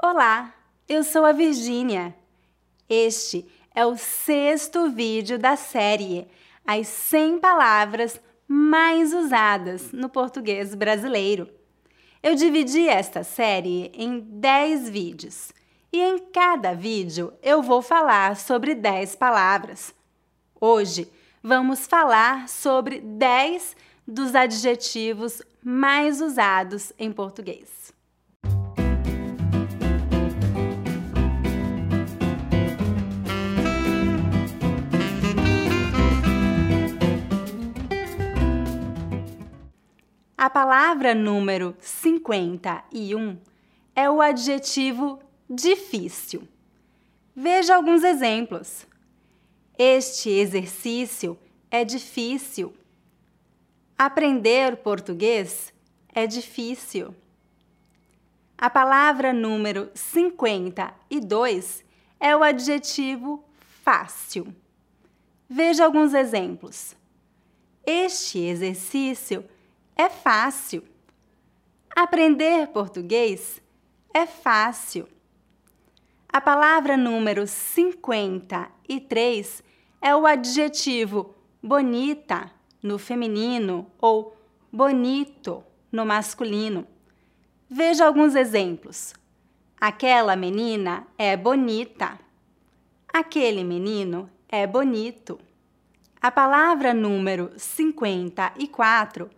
Olá, eu sou a Virgínia. Este é o sexto vídeo da série As 100 Palavras Mais Usadas no Português Brasileiro. Eu dividi esta série em 10 vídeos e em cada vídeo eu vou falar sobre 10 palavras. Hoje vamos falar sobre 10 dos adjetivos mais usados em português. A palavra número 51 é o adjetivo difícil. Veja alguns exemplos. Este exercício é difícil. Aprender português é difícil. A palavra número 52 é o adjetivo fácil. Veja alguns exemplos. Este exercício é fácil. Aprender português é fácil. A palavra número 53 é o adjetivo bonita no feminino ou bonito no masculino. Veja alguns exemplos. Aquela menina é bonita. Aquele menino é bonito. A palavra número 54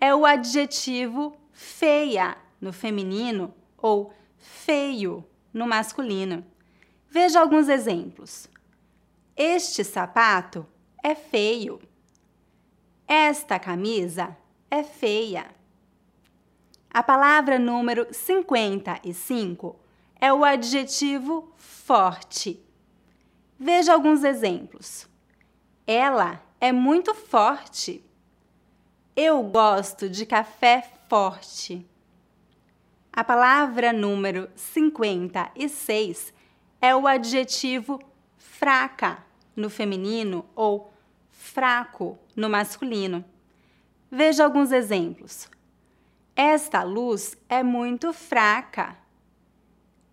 é o adjetivo feia no feminino ou feio no masculino. Veja alguns exemplos. Este sapato é feio. Esta camisa é feia. A palavra número 55 é o adjetivo forte. Veja alguns exemplos. Ela é muito forte. Eu gosto de café forte. A palavra número 56 é o adjetivo fraca no feminino ou fraco no masculino. Veja alguns exemplos. Esta luz é muito fraca.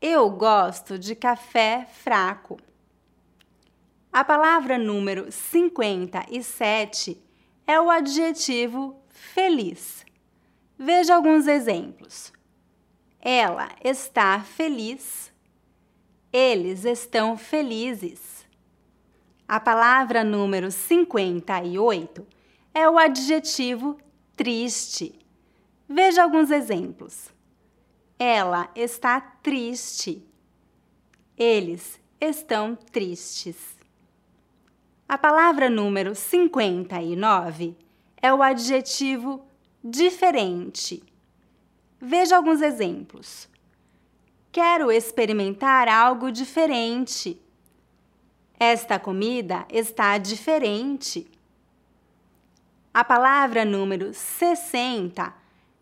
Eu gosto de café fraco. A palavra número 57 é o adjetivo feliz. Veja alguns exemplos. Ela está feliz. Eles estão felizes. A palavra número 58 é o adjetivo triste. Veja alguns exemplos. Ela está triste. Eles estão tristes. A palavra número 59 é o adjetivo diferente. Veja alguns exemplos. Quero experimentar algo diferente. Esta comida está diferente. A palavra número 60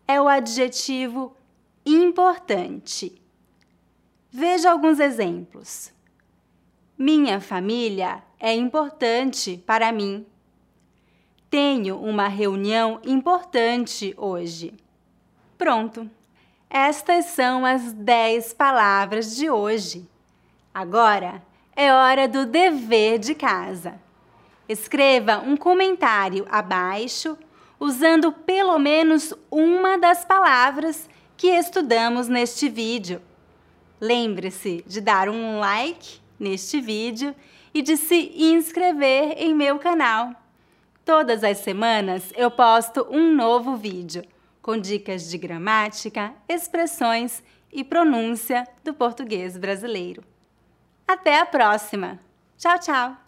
é o adjetivo importante. Veja alguns exemplos. Minha família é importante para mim. Tenho uma reunião importante hoje. Pronto! Estas são as 10 palavras de hoje. Agora é hora do dever de casa. Escreva um comentário abaixo usando pelo menos uma das palavras que estudamos neste vídeo. Lembre-se de dar um like neste vídeo e de se inscrever em meu canal. Todas as semanas eu posto um novo vídeo com dicas de gramática, expressões e pronúncia do português brasileiro. Até a próxima! Tchau, tchau!